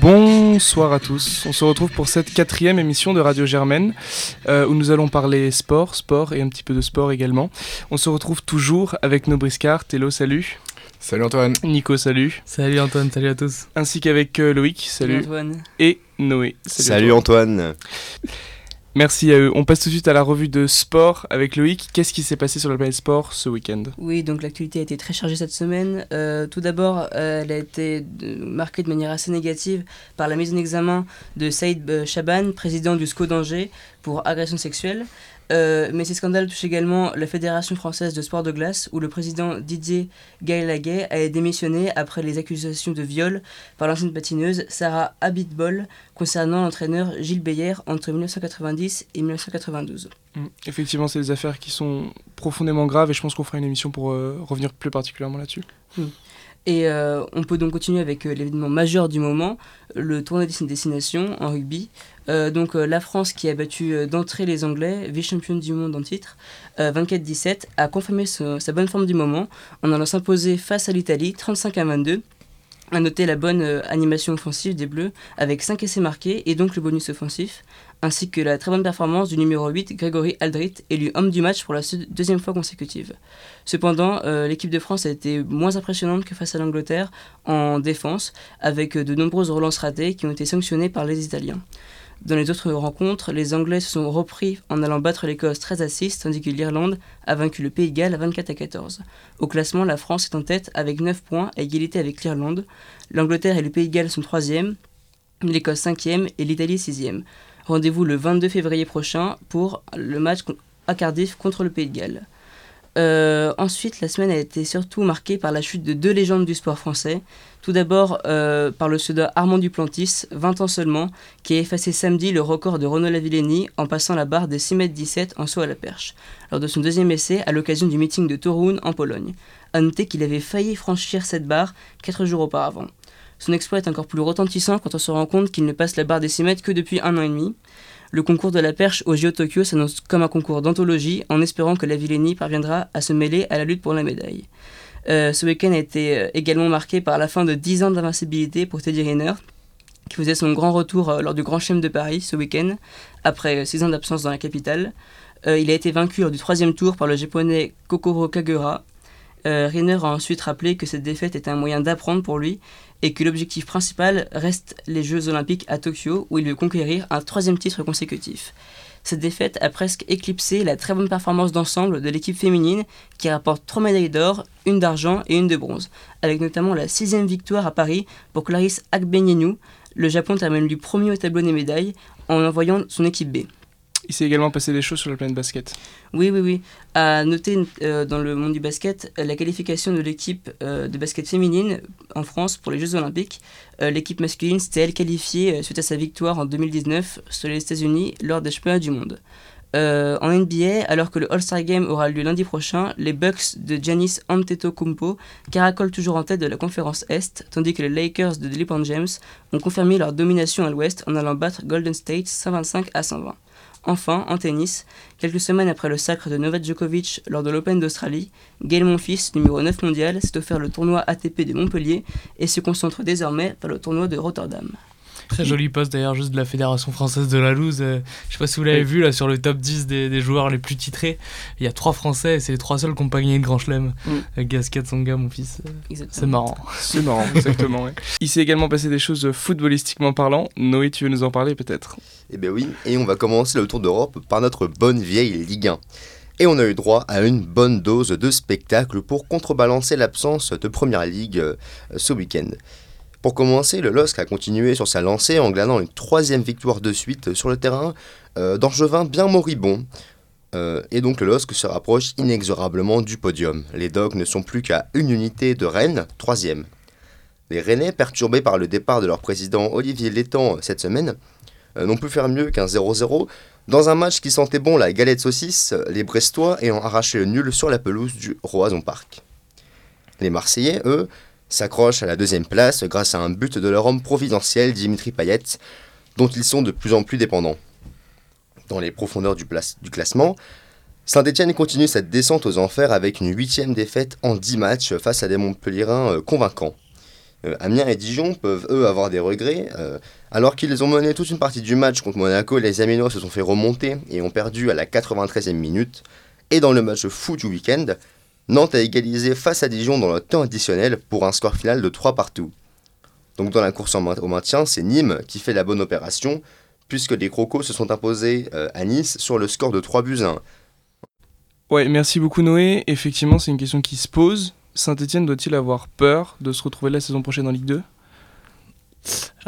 Bonsoir à tous, on se retrouve pour cette quatrième émission de Radio Germaine euh, où nous allons parler sport, sport et un petit peu de sport également. On se retrouve toujours avec nos briscards. Hello, salut. Salut Antoine. Nico, salut. Salut Antoine, salut à tous. Ainsi qu'avec euh, Loïc, salut. Antoine. Et Noé. Salut, Antoine. Merci à eux. On passe tout de suite à la revue de sport avec Loïc. Qu'est-ce qui s'est passé sur le planète sport ce week-end? Oui, donc l'actualité a été très chargée cette semaine. Euh, tout d'abord, euh, elle a été marquée de manière assez négative par la mise en examen de Saïd Chaban, président du SCO d'Angers, pour agression sexuelle. Euh, mais ces scandales touchent également la Fédération française de sport de glace, où le président Didier Gaëlaguet a démissionné après les accusations de viol par l'ancienne patineuse Sarah Abitbol concernant l'entraîneur Gilles Beyer entre 1990 et 1992. Mm. Effectivement, c'est des affaires qui sont profondément graves et je pense qu'on fera une émission pour euh, revenir plus particulièrement là-dessus. Et euh, on peut donc continuer avec euh, l'événement majeur du moment, le tournoi des destinations en rugby. Euh, donc la France qui a battu d'entrée les Anglais, vice-championne du monde en titre, euh, 24-17, a confirmé sa bonne forme du moment en allant s'imposer face à l'Italie 35 à 22. À noter la bonne euh, animation offensive des Bleus avec 5 essais marqués et donc le bonus offensif, ainsi que la très bonne performance du numéro 8 Grégory Aldrit, élu homme du match pour la deuxième fois consécutive. Cependant, euh, l'équipe de France a été moins impressionnante que face à l'Angleterre en défense, avec euh, de nombreuses relances ratées qui ont été sanctionnées par les Italiens. Dans les autres rencontres, les Anglais se sont repris en allant battre l'Écosse 13 à 6, tandis que l'Irlande a vaincu le Pays de Galles à 24 à 14. Au classement, la France est en tête avec 9 points à égalité avec l'Irlande. L'Angleterre et le Pays de Galles sont 3e, l'Écosse 5e et l'Italie 6e. Rendez-vous le 22 février prochain pour le match à Cardiff contre le Pays de Galles. Euh, ensuite, la semaine a été surtout marquée par la chute de deux légendes du sport français. Tout d'abord euh, par le pseudo Armand Duplantis, 20 ans seulement, qui a effacé samedi le record de Renaud Lavillenie en passant la barre des 6,17 m en saut à la perche, lors de son deuxième essai à l'occasion du meeting de Toruń en Pologne. A noter qu'il avait failli franchir cette barre 4 jours auparavant. Son exploit est encore plus retentissant quand on se rend compte qu'il ne passe la barre des 6 mètres que depuis un an et demi. Le concours de la perche au JO Tokyo s'annonce comme un concours d'anthologie en espérant que la Villénie parviendra à se mêler à la lutte pour la médaille. Euh, ce week-end a été euh, également marqué par la fin de 10 ans d'invincibilité pour Teddy Riner, qui faisait son grand retour euh, lors du Grand Chelem de Paris ce week-end, après 6 ans d'absence dans la capitale. Il a été vaincu lors du troisième tour par le japonais Kokoro Kagura. Euh, Riner a ensuite rappelé que cette défaite était un moyen d'apprendre pour lui et que l'objectif principal reste les Jeux Olympiques à Tokyo où il veut conquérir un troisième titre consécutif. Cette défaite a presque éclipsé la très bonne performance d'ensemble de l'équipe féminine qui rapporte trois médailles d'or, une d'argent et une de bronze, avec notamment la sixième victoire à Paris pour Clarisse Agbenienou. Le Japon termine du premier au tableau des médailles en envoyant son équipe B. Il s'est également passé des choses sur la planète basket. Oui, oui, oui. À noter euh, dans le monde du basket euh, la qualification de l'équipe euh, de basket féminine en France pour les Jeux Olympiques. L'équipe masculine s'était elle qualifiée suite à sa victoire en 2019 sur les États-Unis lors des championnats du monde. En NBA, alors que le All-Star Game aura lieu lundi prochain, les Bucks de Giannis Antetokounmpo caracolent toujours en tête de la conférence Est, tandis que les Lakers de LeBron James ont confirmé leur domination à l'Ouest en allant battre Golden State 125 à 120. Enfin, en tennis, quelques semaines après le sacre de Novak Djokovic lors de l'Open d'Australie, Gaël Monfils, numéro 9 mondial, s'est offert le tournoi ATP de Montpellier et se concentre désormais vers le tournoi de Rotterdam. Très joli poste d'ailleurs, juste de la Fédération française de la loose. Euh, je sais pas si vous l'avez Oui. vu là sur le top 10 des, des joueurs les plus titrés. Il y a trois Français et c'est les trois seuls qui n'ont pas gagné de grand chelem. Mm. Euh, Gasquet, Songa, mon fils. euh. C'est marrant. C'est marrant, exactement. ouais. Il s'est également passé des choses footballistiquement parlant. Noé, tu veux nous en parler peut-être? Eh bien oui, et on va commencer le tour d'Europe par notre bonne vieille Ligue 1. Et on a eu droit à une bonne dose de spectacle pour contrebalancer l'absence de Première Ligue euh, ce week-end. Pour commencer, le LOSC a continué sur sa lancée en glanant une troisième victoire de suite sur le terrain euh, d'Angevin bien moribond. Euh, et donc le LOSC se rapproche inexorablement du podium. Les Dogs ne sont plus qu'à une unité de Rennes, troisième. Les Rennais, perturbés par le départ de leur président Olivier Létang cette semaine, euh, n'ont pu faire mieux qu'un 0-0 dans un match qui sentait bon la galette saucisse, les Brestois ayant arraché le nul sur la pelouse du Roison Park. Les Marseillais, eux, s'accrochent à la deuxième place grâce à un but de leur homme providentiel Dimitri Payet, dont ils sont de plus en plus dépendants. Dans les profondeurs du, classement, Saint-Etienne continue cette descente aux enfers avec une huitième défaite en 10 matchs face à des Montpellierins euh, convaincants. Euh, Amiens et Dijon peuvent eux avoir des regrets. euh, alors qu'ils ont mené toute une partie du match contre Monaco, les Aminois se sont fait remonter et ont perdu à la 93e minute. Et dans le match fou du week-end, Nantes a égalisé face à Dijon dans le temps additionnel pour un score final de 3 partout. Donc dans la course au maintien, c'est Nîmes qui fait la bonne opération, puisque les Crocos se sont imposés euh, à Nice sur le score de 3 buts à 1. Ouais, merci beaucoup Noé. Effectivement, c'est une question qui se pose. Saint-Etienne doit-il avoir peur de se retrouver la saison prochaine en Ligue 2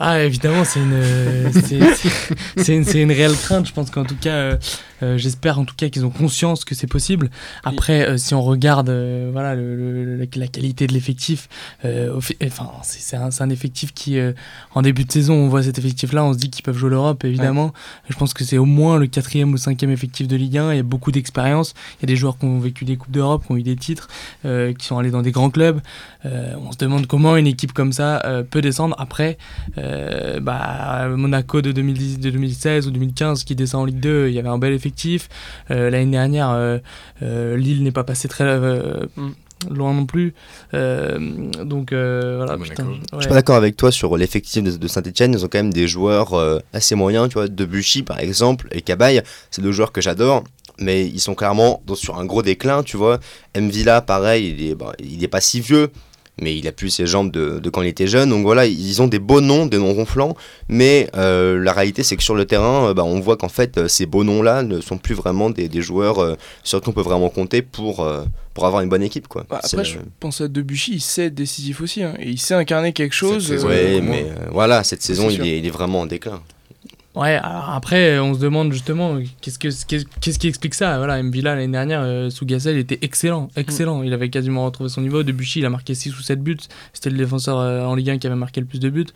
Ah, évidemment, c'est une, euh, c'est- une, réelle crainte. Je pense qu'en tout cas, euh, euh, j'espère en tout cas qu'ils ont conscience que c'est possible. Après, euh, si on regarde voilà, le- le- la, qualité de l'effectif, enfin, c'est un, effectif qui, en début de saison, on voit cet effectif-là, on se dit qu'ils peuvent jouer l'Europe, évidemment. Je pense que c'est au moins le quatrième ou cinquième effectif de Ligue 1. Il y a beaucoup d'expérience. Il y a des joueurs qui ont vécu des Coupes d'Europe, qui ont eu des titres, qui sont allés dans des grands clubs. On se demande comment une équipe comme ça peut descendre. Après, euh, bah, Monaco de, 2010, de 2016 ou 2015 qui descend en Ligue 2, il y avait un bel effectif. Euh, L'année dernière, euh, euh, Lille n'est pas passé très euh, Mm. loin non plus. Euh, donc euh, voilà, putain, Je ouais. suis pas d'accord avec toi sur l'effectif de, de Saint-Etienne. Ils ont quand même des joueurs euh, assez moyens, tu vois. Debuchy, par exemple, et Cabaye, c'est deux joueurs que j'adore. Mais ils sont clairement dans- sur un gros déclin, tu vois. Mvilla, pareil, il est, bah, il est pas si vieux, mais il a plus ses jambes de, de quand il était jeune. Donc voilà, ils ont des beaux noms, des noms ronflants. Mais euh, la réalité, c'est que sur le terrain, euh, bah, on voit qu'en fait, euh, ces beaux noms-là ne sont plus vraiment des, des joueurs euh, sur qui on peut vraiment compter pour, euh, pour avoir une bonne équipe, quoi. Bah, Après, je pense à Debuchy, il sait être décisif aussi. hein, et il sait incarner quelque chose. comment- mais voilà, cette saison, il est, il est vraiment en déclin. Ouais, alors après, on se demande justement qu'est-ce, que, qu'est-ce, qui explique ça? Voilà, Mbila l'année dernière, euh, sous Gassel, il était excellent, excellent. Il avait quasiment retrouvé son niveau. Debuchy, il a marqué 6 ou 7 buts. C'était le défenseur euh, en Ligue 1 qui avait marqué le plus de buts.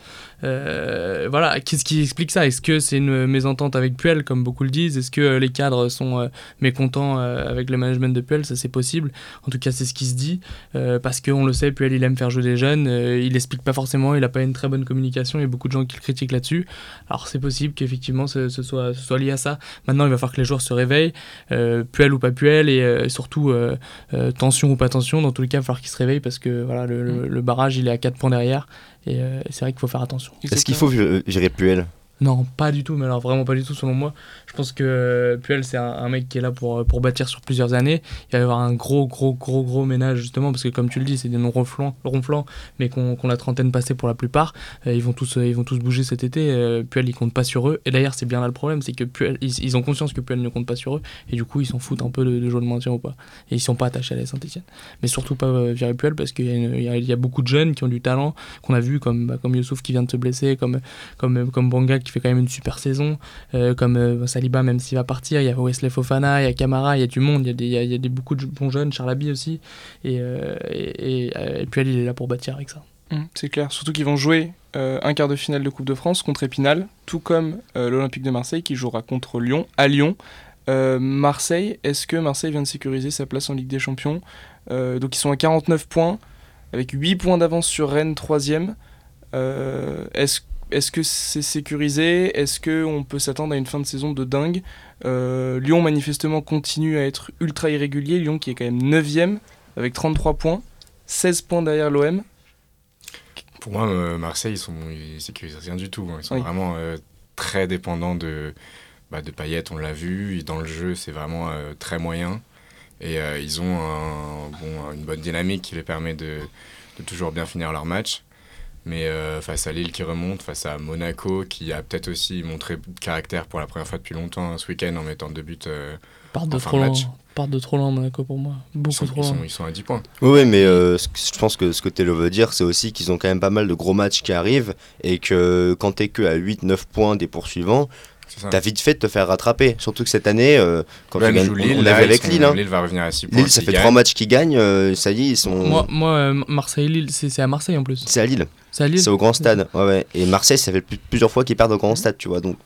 Euh, voilà, qu'est-ce qui explique ça? Est-ce que c'est une mésentente avec Puel, comme beaucoup le disent? Est-ce que euh, les cadres sont euh, mécontents euh, avec le management de Puel? Ça, c'est possible. En tout cas, c'est ce qui se dit. Euh, parce qu'on le sait, Puel, il aime faire jouer des jeunes. Euh, il explique pas forcément. Il a pas une très bonne communication. Il y a beaucoup de gens qui le critiquent là-dessus. Alors c'est possible qu'effectivement ce, ce soit, ce soit lié à ça. Maintenant, il va falloir que les joueurs se réveillent, euh, puel ou pas puel, et euh, surtout euh, euh, tension ou pas tension. Dans tous les cas, il va falloir qu'ils se réveillent parce que voilà, le, le- le barrage il est à 4 points derrière. Et euh, c'est vrai qu'il faut faire attention. Est-ce qu'il faut virer Puel Non, pas du tout, mais alors vraiment pas du tout selon moi. Je pense que euh, Puel, c'est un, mec qui est là pour, euh, pour bâtir sur plusieurs années. Il va y avoir un gros, gros, gros, gros ménage justement, parce que comme tu le dis, c'est des noms ronflants, ronflants mais qu'on qu'on la trentaine passée pour la plupart. Euh, ils, vont tous, ils vont tous bouger cet été. Puel, il compte pas sur eux. Et d'ailleurs, c'est bien là le problème, c'est que Puel, ils, ils ont conscience que Puel ne compte pas sur eux, et du coup, ils s'en foutent un peu de, de jouer le maintien ou pas. Et ils sont pas attachés à la Saint-Etienne. Mais surtout pas euh, virer Puel, parce qu'il y a beaucoup de jeunes qui ont du talent, qu'on a vu, comme, bah, comme Youssouf qui vient de se blesser, comme comme, comme Banga qui fait quand même une super saison, euh, comme euh, Saliba même s'il va partir, il y a Wesley Fofana, il y a Camara, il y a du monde, il y a, des, il y a, des, beaucoup de bons jeunes, Charlaby aussi, et, euh, et, et Puel il est là pour bâtir avec ça. Hum, C'est clair, surtout qu'ils vont jouer un quart de finale de Coupe de France contre Épinal, tout comme l'Olympique de Marseille qui jouera contre Lyon à Lyon. Marseille, est-ce que Marseille vient de sécuriser sa place en Ligue des Champions? Donc ils sont à 49 points, avec 8 points d'avance sur Rennes, 3ème. est-ce, est-ce que c'est sécurisé? Est-ce qu'on peut s'attendre à une fin de saison de dingue? Euh, Lyon manifestement continue à être ultra irrégulier, Lyon qui est quand même 9ème avec 33 points, 16 points derrière l'OM. Pour moi, euh, Marseille, ils, ils sécurisent rien du tout. hein. Ils sont Oui. vraiment euh, très dépendants de, bah, de Payet, on l'a vu. Dans le jeu, c'est vraiment très moyen. Et ils ont un- bon, une bonne dynamique qui les permet de, de toujours bien finir leur match. Mais euh, face à Lille qui remonte, face à Monaco qui a peut-être aussi montré de caractère pour la première fois depuis longtemps hein, ce week-end en mettant deux buts. euh, Part de En fin trop de loin, match. part de trop loin Monaco pour moi, ils, beaucoup sont, trop ils, loin. sont, ils sont à 10 points. Oui, oui, mais euh, je pense que ce que Telo veut dire, c'est aussi qu'ils ont quand même pas mal de gros matchs qui arrivent et que quand t'es que à 8-9 points des poursuivants. T'as vite fait de te faire rattraper. Surtout que cette année, euh, quand tu gagnes, joue on- Lille, on là, avec Lille. Hein. Lille va revenir à 6 points. Lille, ça fait gagnent. trois matchs qu'ils gagnent, euh, ça y est, ils sont. Moi, moi euh, Marseille-Lille, c'est à Marseille en plus. C'est à Lille, C'est à Lille c'est au grand stade. Ouais, ouais. Et Marseille, ça fait plus- plusieurs fois qu'ils perdent au grand stade, tu vois. Donc,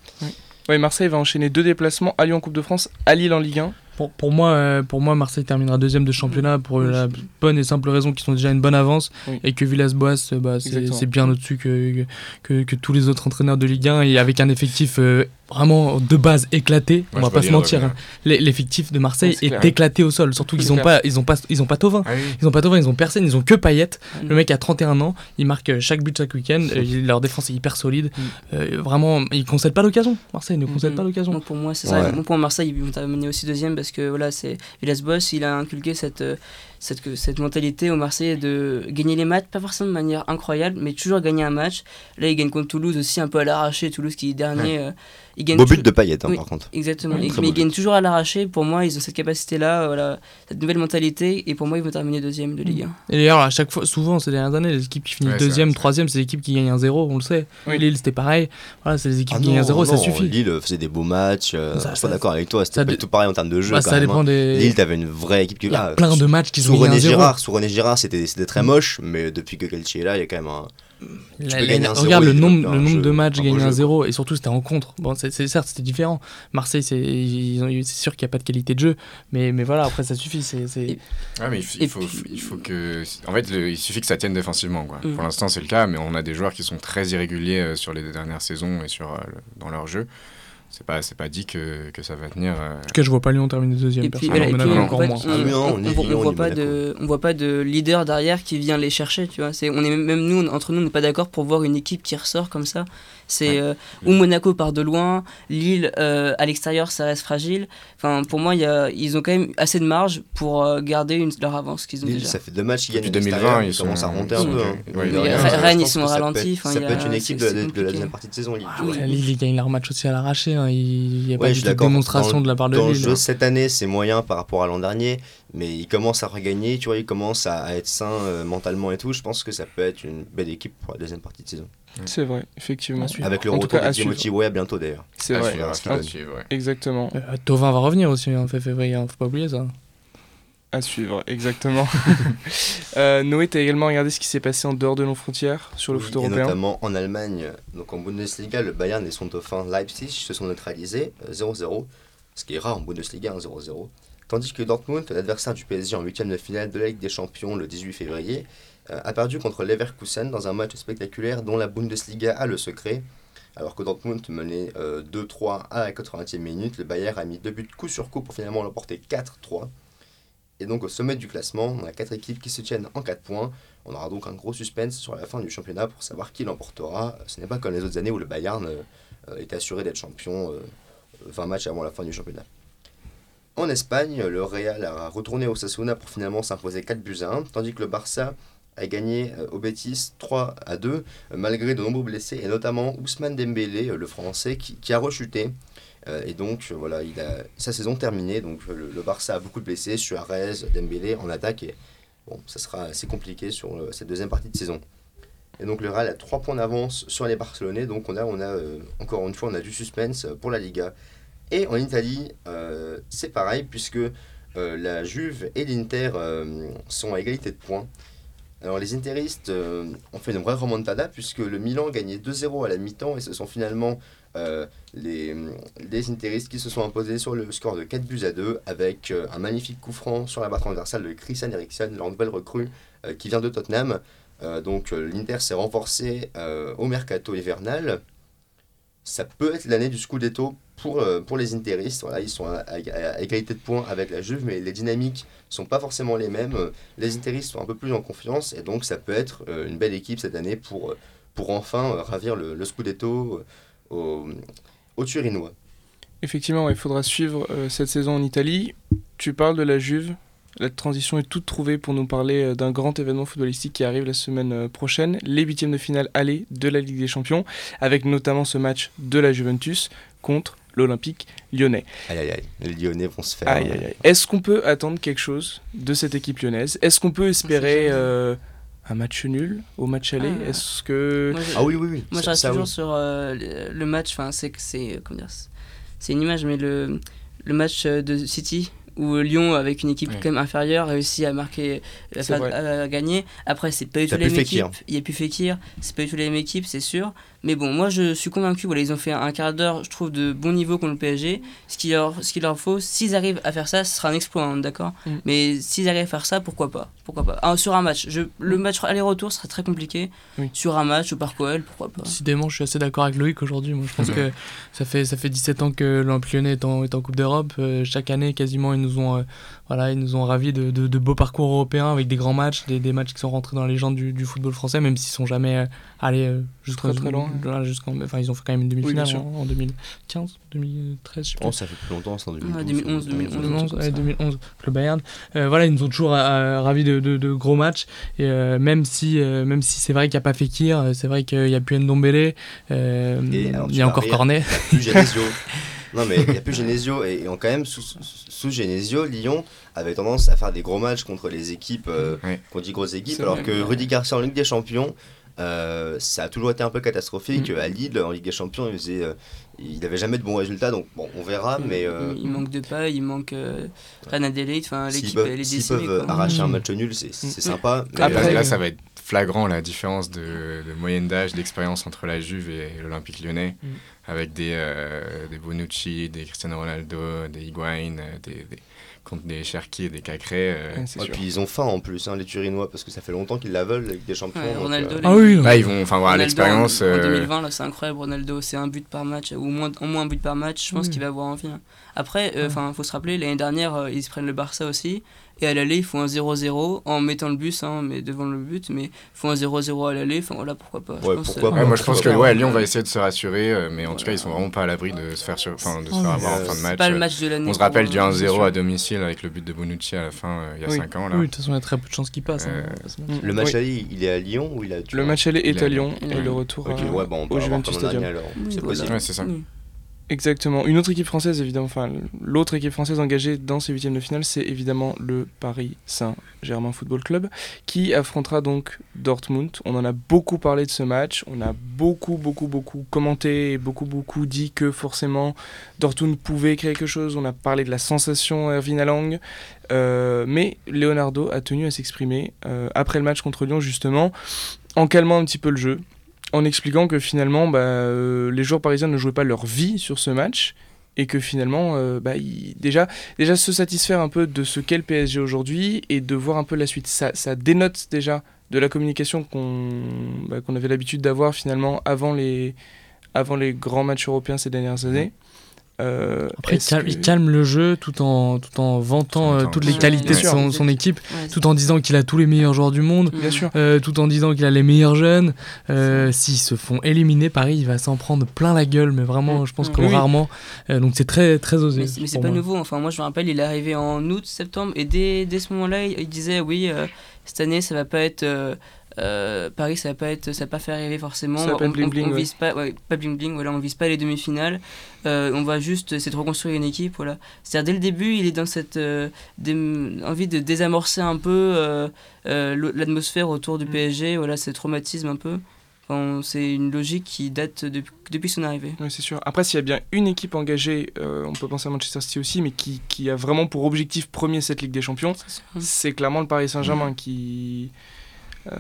Ouais, Marseille va enchaîner deux déplacements, à Lyon en Coupe de France, à Lille en Ligue 1. Pour, pour moi, euh, pour moi, Marseille terminera deuxième de championnat pour Oui, la bonne et simple raison qu'ils ont déjà une bonne avance Oui. et que Villas-Boas, bah, c'est bien au-dessus que, que, que tous les autres entraîneurs de Ligue 1 et avec un effectif euh, vraiment de base éclaté. Moi, on va pas se mentir. hein. L'e- L'effectif de Marseille est éclaté au sol. Surtout qu'ils ont pas, ils ont pas, ils ont pas Tovin. Ah oui. Ils ont pas Tovin, ils ont personne, ils ont que Payet. Mm. Le mec a 31 ans, il marque chaque but chaque week-end. euh, leur défense est hyper solide. Mm. Euh, vraiment, ils concèdent pas l'occasion. Marseille ne concède pas l'occasion. Donc pour moi, c'est Ouais. ça. Bon, pour Marseille, ils vont terminer aussi deuxième parce que voilà, c'est Villas-Boas, il a inculqué cette, euh, cette, que- cette mentalité aux Marseillais de gagner les matchs, pas forcément de manière incroyable, mais toujours gagner un match. Là, il gagne contre Toulouse aussi un peu à l'arraché. Toulouse qui est dernier. euh, il gagne Beau but de Payet, hein, Oui. par contre. Exactement. Mais ils gagnent but. toujours à l'arraché. Pour moi, ils ont cette capacité-là, euh, voilà, cette nouvelle mentalité. Et pour moi, ils vont terminer deuxième de Ligue 1. Et d'ailleurs, à chaque fois, souvent, ces dernières années, les équipes qui finissent Ouais, deuxième, vrai, troisième, c'est les équipes qui gagnent un 0 on le sait. Oui. Lille, c'était pareil. Voilà, c'est les équipes Ah qui gagnent un non, 0 ça non, suffit. Lille faisait des beaux matchs. euh, Ça- je suis d'accord avec toi. C'était tout pareil en termes de jeu. Bah, quand ça même, dépend hein. des. Lille, t'avais une vraie équipe. Il y a ah, plein de matchs qui sont gagnés René 1 0 Girard, sous René Girard, c'était c'était très moche, mais depuis que Galtier est là, il y a quand même un. La- peux la- gagner un zéro, regarde le nombre, le nombre jeu- de matchs gagnés 1 0 et surtout c'était en contre. Bon, c'est c'est- certes c'était différent. Marseille, c'est ils ont eu- c'est sûr qu'il n'y a pas de qualité de jeu, mais, mais voilà, après ça suffit. Et- Ouais, mais il, faut, puis- il faut que. En fait, le- il suffit que ça tienne défensivement. Quoi. Mm. Pour l'instant, c'est le cas, mais on a des joueurs qui sont très irréguliers euh, sur les deux dernières saisons et sur, euh, dans leur jeu. C'est pas, c'est pas dit que, que ça va tenir. euh, En tout cas, je vois pas Lyon terminer deuxième. Et puis, personnellement, voilà, et Monaco puis, non, encore en fait, moins. on, Ah on- on est on voit- on on pas de, on voit pas de leader derrière qui vient les chercher, tu vois. C'est, on est même nous, entre nous, on n'est pas d'accord pour voir une équipe qui ressort comme ça. C'est Ouais. euh, ou Monaco part de loin, Lille euh, à l'extérieur, ça reste fragile. Enfin, pour moi, y a, ils ont quand même assez de marge pour euh, garder une, leur avance qu'ils ont Lille, déjà. ça fait deux matchs qu'ils gagnent. Depuis à 2020, l'extérieur, ils sont- commencent à remonter un ils peu. hein. ils- Rennes, ils sont ralentis, Ça peut a- être une équipe de la deuxième partie de saison. Lille. Ils gagnent leur match aussi à l'arraché. hein. Il n'y a pas de démonstration de la part de Dans le Lille. jeu, cette année, c'est moyen par rapport à l'an dernier, mais il commence à regagner, tu vois, il commence à, à être sain euh, mentalement et tout. Je pense que ça peut être une belle équipe pour la deuxième partie de saison. C'est vrai, effectivement. Avec le En tout retour cas, de Timothy bientôt d'ailleurs. C'est à vrai, suivre, à suivre, ouais. exactement. Euh, Tovin va revenir aussi en fait février, hein, faut pas oublier ça. À suivre, exactement. euh, Noé, t'as également regardé ce qui s'est passé en dehors de nos frontières sur le Oui, foot et européen. notamment en Allemagne. Donc en Bundesliga, le Bayern et son dauphin Leipzig se sont neutralisés euh, 0-0, ce qui est rare en Bundesliga, un 0-0. Tandis que Dortmund, l'adversaire du PSG en huitième de finale de la Ligue des Champions le 18 février, euh, a perdu contre Leverkusen dans un match spectaculaire dont la Bundesliga a le secret. Alors que Dortmund menait euh, 2-3 à la 80e minute, le Bayern a mis deux buts coup sur coup pour finalement l'emporter 4-3. Et donc au sommet du classement, on a quatre équipes qui se tiennent en 4 points. On aura donc un gros suspense sur la fin du championnat pour savoir qui l'emportera. Ce n'est pas comme les autres années où le Bayern euh, euh, était assuré d'être champion euh, 20 matchs avant la fin du championnat. En Espagne, le Real a retourné au Sasuna pour finalement s'imposer 4 buts à 1, tandis que le Barça a gagné euh, au Betis 3 à 2, euh, malgré de nombreux blessés, et notamment Ousmane Dembélé, euh, le français, qui, qui a rechuté. Et donc, voilà, sa saison terminée. Donc, le, Barça a beaucoup de blessés, Suarez, Dembélé en attaque, et bon, ça sera assez compliqué sur cette deuxième partie de saison. Et donc, le Real a 3 points d'avance sur les Barcelonais, donc on a, on a encore une fois, on a du suspense pour la Liga. Et en Italie, c'est pareil, puisque la Juve et l'Inter sont à égalité de points. Alors les Interistes euh, ont fait une vraie remontada, puisque le Milan gagnait 2-0 à la mi-temps, et ce sont finalement euh, les, les Interistes qui se sont imposés sur le score de 4 buts à 2, avec euh, un magnifique coup franc sur la barre transversale de Christian Eriksen, leur nouvelle recrue, qui vient de Tottenham. Donc l'Inter s'est renforcé au mercato hivernal. Ça peut être l'année du Scudetto pour, euh, pour les Interistes. Voilà, ils sont à, égalité de points avec la Juve, mais les dynamiques sont pas forcément les mêmes. Les Interistes sont un peu plus en confiance, et donc ça peut être euh, une belle équipe cette année pour, euh, pour enfin ravir le, Scudetto euh, au, au Turinois. Effectivement, il faudra suivre cette saison en Italie. Tu parles de la Juve. La transition est toute trouvée pour nous parler euh, d'un grand événement footballistique qui arrive la semaine euh, prochaine, les huitièmes de finale aller de la Ligue des Champions, avec notamment ce match de la Juventus contre l'Olympique lyonnais. Aïe aïe aïe, les Lyonnais vont se faire. Aïe, aïe, aïe. Est-ce qu'on peut attendre quelque chose de cette équipe lyonnaise? Est-ce qu'on peut espérer C'est euh, un match nul au match aller? Ah. Est-ce que... Moi, Ah oui, oui, oui. Moi, je reste toujours oui. sur euh, le, match. Enfin, c'est que c'est comment dire c'est- une image, mais le le match de City où Lyon, avec une équipe quand même inférieure, réussit à marquer, à, gagner. Après, c'est pas du tout la même Fekir. équipe. Il n'y a plus Fekir. C'est pas du tout la même équipe, c'est sûr. Mais bon, moi je suis convaincu, voilà, ils ont fait un quart d'heure, je trouve, de bon niveau contre le PSG. Ce qu'il leur, ce qu'il leur faut, s'ils arrivent à faire ça, ce sera un exploit, hein, d'accord Mm. Mais s'ils arrivent à faire ça, pourquoi pas? Pourquoi pas? Ah, Sur un match, je, le match aller-retour serait très compliqué. Oui. Sur un match au Parc OL, pourquoi pas? Décidément, je suis assez d'accord avec Loïc aujourd'hui. Moi, je pense que ça fait, ça fait 17 ans que l'Olympique lyonnais est en, est en Coupe d'Europe. Euh, chaque année, quasiment, ils nous ont, euh, voilà, ils nous ont ravis de, de, de beaux parcours européens avec des grands matchs, des, des matchs qui sont rentrés dans la légende du, du football français, même s'ils sont jamais euh, allés euh, jusqu'au- Très, très loin. voilà, jusqu'en- enfin, ils ont fait quand même une demi-finale sûr. en, en 2015, 2013, je sais. Oh, ça fait plus longtemps, c'est en 2012. Ouais, 2011, 2011. 2011, ouais, 2011, le Bayern. Euh, voilà, ils nous ont toujours euh, ravis de, de, de gros matchs. Et euh, même si, euh, même si c'est vrai qu'il n'y a pas Fekir, c'est vrai qu'il n'y a plus Ndombele, euh, il y a vas encore rire. Cornet. non, mais il n'y a plus Genesio. Et, et en- quand même, sous, sous, sous Genesio, Lyon avait tendance à faire des gros matchs contre les équipes, euh, Ouais. qu'on dit grosses équipes, alors que Rudy Garcia en Ligue des Champions. euh, ça a toujours été un peu catastrophique. Mm. À Lille, en Ligue des Champions, il faisait, euh, il n'avait jamais de bons résultats. Donc, bon, on verra. Mais euh, il, manque de pas, il manque euh, Adélaïde, enfin s'ils l'équipe peuvent, elle est s'ils décimée. peuvent quoi. arracher un Mm. match nul, c'est c'est Mm. sympa. mais, Et Après- là, euh, là, ça va être flagrant la différence de, de moyenne d'âge, d'expérience entre la Juve et l'Olympique lyonnais, Mm. avec des, euh, des Bonucci, des Cristiano Ronaldo, des Higuain, euh, des, des, contre des Cherki et des Cacré. euh. Ouais, ouais, sûr. puis ils ont faim en plus, hein, les Turinois, parce que ça fait longtemps qu'ils la veulent, Ligue des Champions. Ouais, donc, euh, Ah oui. Là, ils vont enfin, avoir Ronaldo, l'expérience. En, en euh, 2020, là, c'est incroyable. Ronaldo, c'est un but par match, ou moins, au moins un but par match. Je pense Oui. qu'il va avoir envie. hein. Après, Ouais. enfin, faut se rappeler, l'année dernière, euh, ils se prennent le Barça aussi. Et à l'aller, ils font un 0-0 en mettant le bus, hein, mais devant le but. Mais ils font un 0-0 à l'aller. Enfin voilà, pourquoi pas. Ouais, pense, pourquoi euh, Ouais, moi je pense que Ouais. Lyon va essayer de se rassurer, euh, mais en tout cas ils sont vraiment pas à l'abri de se faire, sur- enfin, de se faire avoir en c'est fin de c'est match. pas le match de l'année. On se rappelle euh, du c'est 1-0 sûr. à domicile avec le but de Bonucci à la fin euh, il y a Oui. 5 ans. Là. Oui, de toute façon, il y a très peu de chances qu'il passe. hein. Euh, Le match Oui. aller, il est à Lyon ou il est à Le match aller est à Lyon et le retour Ok, ouais, bon, on peut au avoir Juventus comme dernier alors. C'est voilà. possible. Ouais, c'est ça. Exactement. Une autre équipe française, évidemment, enfin l'autre équipe française engagée dans ces huitièmes de finale, c'est évidemment le Paris Saint-Germain Football Club, qui affrontera donc Dortmund. On en a beaucoup parlé de ce match, on a beaucoup, beaucoup, beaucoup commenté et beaucoup, beaucoup dit que forcément Dortmund pouvait créer quelque chose. On a parlé de la sensation Erwin Haaland, Euh, mais Leonardo a tenu à s'exprimer euh, après le match contre Lyon, justement, en calmant un petit peu le jeu en expliquant que finalement bah, euh, les joueurs parisiens ne jouaient pas leur vie sur ce match et que finalement euh, bah, déjà, déjà se satisfaire un peu de ce qu'est le PSG aujourd'hui et de voir un peu la suite. Ça, ça dénote déjà de la communication qu'on bah, avait l'habitude d'avoir finalement avant les, avant les grands matchs européens ces dernières années. Euh, Après, il calme, que- il calme le jeu tout en, tout en vantant euh, toutes les qualités de son, son équipe, Ouais, tout en disant qu'il a tous les meilleurs joueurs du monde. Bien sûr. euh, tout en disant qu'il a les meilleurs jeunes. Euh, S'ils se font éliminer, Paris, il va s'en prendre plein la gueule, mais vraiment, je pense Mm. comme Oui. rarement. Euh, donc c'est très, très osé. Mais, c'est- mais c'est pas moi. nouveau. Enfin, moi, je me rappelle, il est arrivé en août, septembre, et dès, dès ce moment-là, il, il disait oui, euh, cette année, ça va pas être. euh, euh, Paris, ça va pas être, ça va pas faire rêver forcément. Ça va pas on, bling on- bling, on ouais. vise pas, ouais, pas bling bling. Voilà, on vise pas les demi-finales. Euh, on va juste essayer de reconstruire une équipe. Voilà. C'est-à-dire dès le début, il est dans cette euh, envie de désamorcer un peu l'atmosphère autour du Mm. PSG. Voilà, ce traumatisme un peu. Enfin, c'est une logique qui date depuis, depuis son arrivée. Oui, c'est sûr. Après, s'il y a bien une équipe engagée, euh, on peut penser à Manchester City aussi, mais qui, qui a vraiment pour objectif premier cette Ligue des Champions, c'est clairement le Paris Mm. Saint-Germain qui. Euh,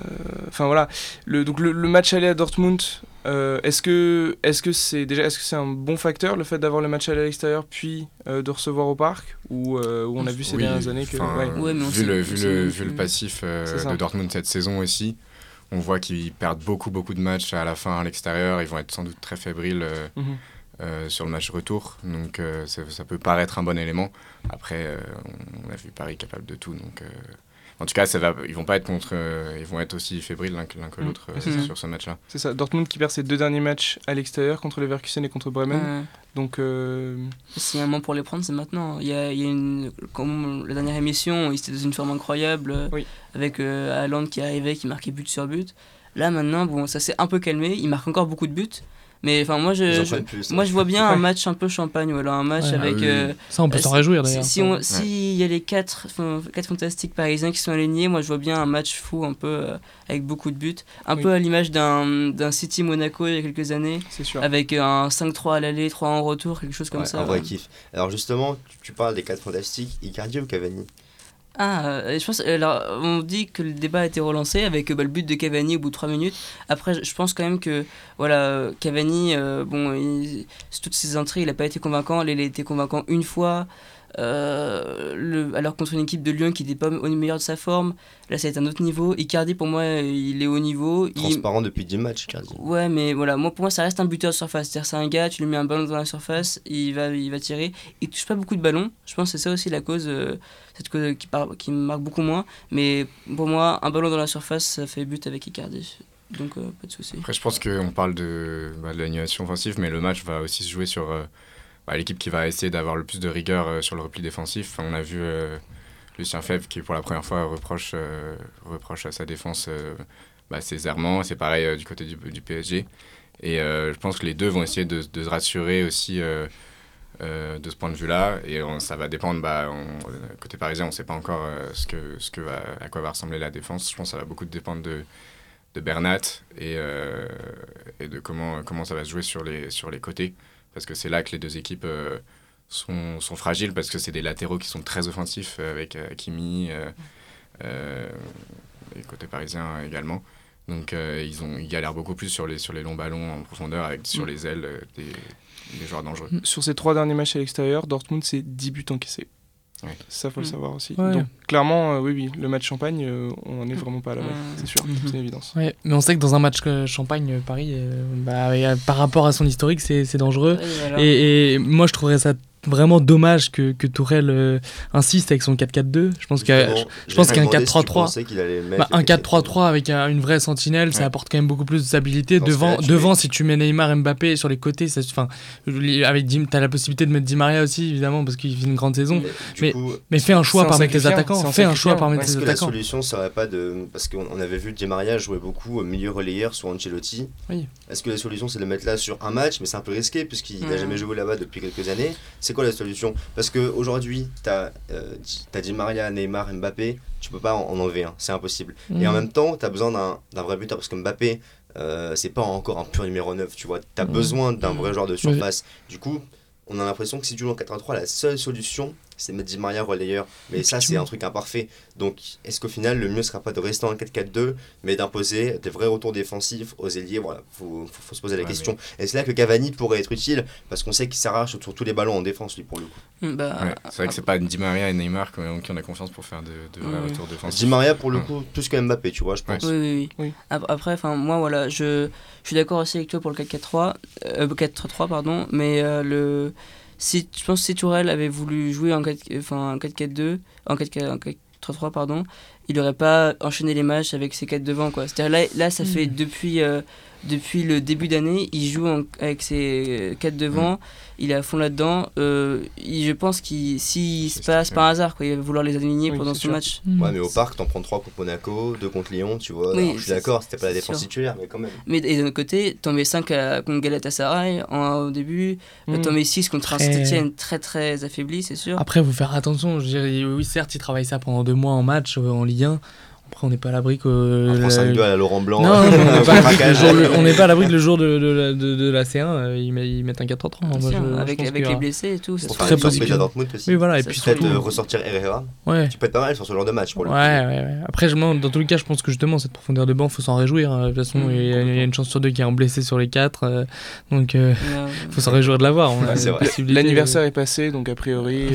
Enfin voilà, le, donc le, le match aller à Dortmund, euh, est-ce que est-ce que c'est déjà est-ce que c'est un bon facteur le fait d'avoir le match aller à l'extérieur puis euh, de recevoir au parc? Ou euh, où on a vu ces Oui, dernières années que enfin, ouais. Ouais, mais on vu, le, on vu, sait le, non vu le plus. passif euh, de Dortmund cette saison aussi, on voit qu'ils perdent beaucoup beaucoup de matchs à la fin à l'extérieur. Ils vont être sans doute très fébriles euh, Mhm. euh, sur le match retour. Donc euh, ça, ça peut paraître un bon élément. Après, euh, on a vu Paris capable de tout. Donc, euh, en tout cas, ça va, ils vont pas être contre, euh, ils vont être aussi fébriles l'un que, l'un que Mhm. l'autre euh, sur ce match-là. C'est ça, Dortmund qui perd ses deux derniers matchs à l'extérieur contre Leverkusen et contre Bremen. Ouais. Donc euh, S'il y a un moment pour les prendre, c'est maintenant. Il y a, il y a une, comme la dernière émission, ils étaient dans une forme incroyable, euh, Oui. avec euh, Haaland qui arrivait, qui marquait but sur but. Là, maintenant, bon, ça s'est un peu calmé. Il marque encore beaucoup de buts. Mais enfin, moi, je, plus, moi, je vois bien un match un peu champagne, voilà, un match Ouais. avec. Ah oui, euh, Ça, on peut euh, s'en si- réjouir si, d'ailleurs. si s'il y a les quatre, enfin, quatre fantastiques parisiens qui sont alignés, moi je vois bien un match fou un peu euh, avec beaucoup de buts. Un Oui. peu à l'image d'un d'un City Monaco il y a quelques années, c'est sûr. avec un 5-3 à l'aller, 3 en retour, quelque chose comme Ouais, ça. un vrai ouais. kiff. Alors justement, tu, tu parles des 4 fantastiques, Icardi ou Cavani? Ah, euh, je pense. Alors, on dit que le débat a été relancé avec euh, bah, le but de Cavani au bout de 3 minutes. Après, je- pense quand même que voilà, Cavani, euh, bon, toutes ses entrées, il n'a pas été convaincant. Il a été convaincant une fois. Euh, le, alors contre une équipe de Lyon qui n'était pas au meilleur de sa forme, là ça a été un autre niveau. Icardi pour moi il est au niveau. Il- Transparent depuis 10 matchs, Cardi. Ouais, mais voilà, moi pour moi ça reste un buteur de surface. C'est-à-dire c'est un gars, tu lui mets un ballon dans la surface, il va, il va tirer. Il touche pas beaucoup de ballons. Je pense que c'est ça aussi la cause, euh, cette cause qui, par- qui me marque beaucoup moins. Mais pour moi, un ballon dans la surface, ça fait but avec Icardi. Donc euh, pas de souci. Après, je pense qu'on parle de, bah, de l'animation offensive, mais le match va aussi se jouer sur euh, bah, l'équipe qui va essayer d'avoir le plus de rigueur euh, sur le repli défensif. On a vu euh, Lucien Febvre qui, pour la première fois, reproche, euh, reproche à sa défense bah, ses errements. C'est pareil du côté du, PSG. Et je pense que les deux vont essayer de, de se rassurer aussi de ce point de vue-là. Et ça va dépendre, bah, côté parisien, on ne sait pas encore ce que, ce que à quoi va ressembler la défense. Je pense que ça va beaucoup dépendre de, Bernat et, et de comment, comment ça va se jouer sur les, sur les côtés. Parce que c'est là que les deux équipes euh, sont, sont fragiles, parce que c'est des latéraux qui sont très offensifs, euh, avec euh, Kimi euh, euh, et côté parisien également. Donc euh, ils, ont, ils galèrent beaucoup plus sur les, sur les longs ballons en profondeur, avec sur Mm. les ailes euh, des, des joueurs dangereux. Sur ces trois derniers matchs à l'extérieur, Dortmund, c'est 10 buts encaissés. Ouais. Ça, faut le Mm. savoir aussi. Ouais. Donc, clairement, euh, oui, oui, le match Champagne, euh, on en est vraiment pas là, Mm. c'est sûr, Mhm. c'est une évidence. Ouais, mais on sait que dans un match euh, Champagne-Paris, bah, et, euh, par rapport à son historique, c'est c'est dangereux. Ouais, voilà. Et, et moi, je trouverais ça vraiment dommage que, que Tourelle euh, insiste avec son 4-4-2. Je pense que Justement, je pense qu'un te demander si tu 4-3-3, pensais qu'il allait mettre bah, un 4-4-3. 4-3-3 avec un- une vraie sentinelle, ça apporte quand même beaucoup plus de stabilité. Dans Devant, devant mets- si tu mets Neymar, Mbappé sur les côtés, ça, enfin, avec Di- t'as la possibilité de mettre Di Maria aussi, évidemment, parce qu'il fait une grande saison. Mais- coup, Mais fais un choix C'est en par mettre tes attaquants. Fais un choix sacrifiant. par mettre Est-ce tes que la attaquants. solution serait pas de. Parce qu'on on avait vu Di Maria jouer beaucoup au milieu relayeur sur Ancelotti. Oui. Est-ce que la solution c'est de le mettre là sur un match? Mais c'est un peu risqué puisqu'il n'a Mm. jamais joué là-bas depuis quelques années. C'est quoi la solution? Parce qu'aujourd'hui, tu as, Di Maria, Neymar, Mbappé, tu peux pas en en enlever un, c'est impossible. Et en Mm. même temps, tu as besoin d'un d'un vrai buteur parce que Mbappé, euh, c'est pas encore un pur numéro 9, tu vois. Tu as Mm. besoin d'un vrai joueur de surface. Du coup, on a l'impression que si tu joues en 4-3, la seule solution, c'est mettre Di Maria relayeur. Mais ça, c'est un truc imparfait. Donc, est-ce qu'au final, le mieux sera pas de rester en 4-4-2, mais d'imposer des vrais retours défensifs aux ailiers? Voilà, faut, faut, faut se poser la Ouais, question. Et c'est là que Cavani pourrait être utile, parce qu'on sait qu'il s'arrache sur tous les ballons en défense, lui, pour le coup. Bah, Ouais, c'est vrai que c'est pas Di Maria et Neymar qui ont la confiance pour faire de, de vrais Ouais. retours défensifs. Di Maria, pour le coup, plus que Mbappé, tu vois, je pense. Oui, oui, oui. Oui. Ap- Après, enfin, moi, voilà, je, je suis d'accord aussi avec toi pour le 4-4-3, euh, 4-3, pardon, mais euh, le, si, je pense que si Tourelle avait voulu jouer en 4, enfin, en 4-4-2, en 4 en 4-3-3, pardon, il n'aurait pas enchaîné les matchs avec ses 4 devant, quoi. C'est-à-dire là, là, ça fait depuis, euh, depuis le début d'année, il joue en- avec ses 4 devant, il est à fond là-dedans. Euh, je pense qu'il, s'il se passe par hasard, quoi, il va vouloir les aligner Oui, pendant ce sûr. match. Mm. Ouais, mais au parc, t'en prends 3 contre Monaco, 2 contre Lyon, tu vois. Oui, Alors, je suis d'accord, c'était pas la défense sûr. titulaire, mais quand même. Mais d'un autre côté, t'en mets 5 à, contre Galatasaray en, au début, Mm. t'en mets 6 contre un Très- Saint-Etienne très très affaibli, c'est sûr. Après, faut faire attention. Je dirais, oui, certes, il travaille ça pendant deux mois en match euh, en Ligue 1. Après, on n'est pas à l'abri que. La- 5-2 à la Laurent Blanc. Non, on n'est pas, à l'abri que le jour- le- on n'est pas à l'abri que le jour de, de, la- de, de la C1, euh, ils, met- ils mettent un 4-3-3. Bien Moi, sûr, je- je avec les aura- blessés et tout. c'est très une sorte positif. à Dortmund aussi. Oui, voilà, et puis surtout. euh, ressortir Herrera. Ouais. Tu peux être pas mal sur ce genre de match pour le Ouais, ouais, ouais. Après, je, dans tous les cas, je pense que justement, cette profondeur de banc, faut s'en réjouir. hein. De toute façon, Mm, il y, a- il y a une chance sur deux qu'il y ait un blessé sur les quatre. euh, donc, euh, Euh, faut s'en réjouir de l'avoir. On a L'anniversaire est passé, donc a priori,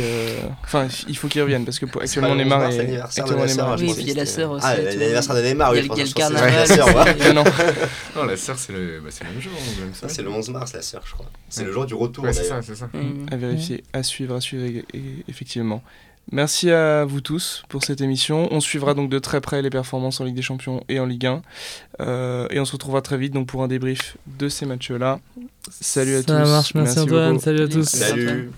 enfin, il faut qu'il revienne parce que actuellement pas le 11 Neymar mars, est de actuellement je est Oui, et puis il y a la sœur aussi. Ah, l'anniversaire de Neymar, oui, il y a le carnaval. la sœur, ouais. Non, Non, la sœur, c'est le, bah, c'est le même jour. c'est le 11 mars, la sœur, je crois. C'est Ouais. le jour du retour, Ouais, c'est ça, c'est ça. Mm. à vérifier, à suivre, à suivre, et- et- effectivement. Merci à vous tous pour cette émission. On suivra donc de très près les performances en Ligue des Champions et en Ligue 1. Euh, et on se retrouvera très vite donc pour un débrief de ces matchs-là. Salut à tous. Ça marche, merci, Antoine. beaucoup. Salut à tous. Salut. Salut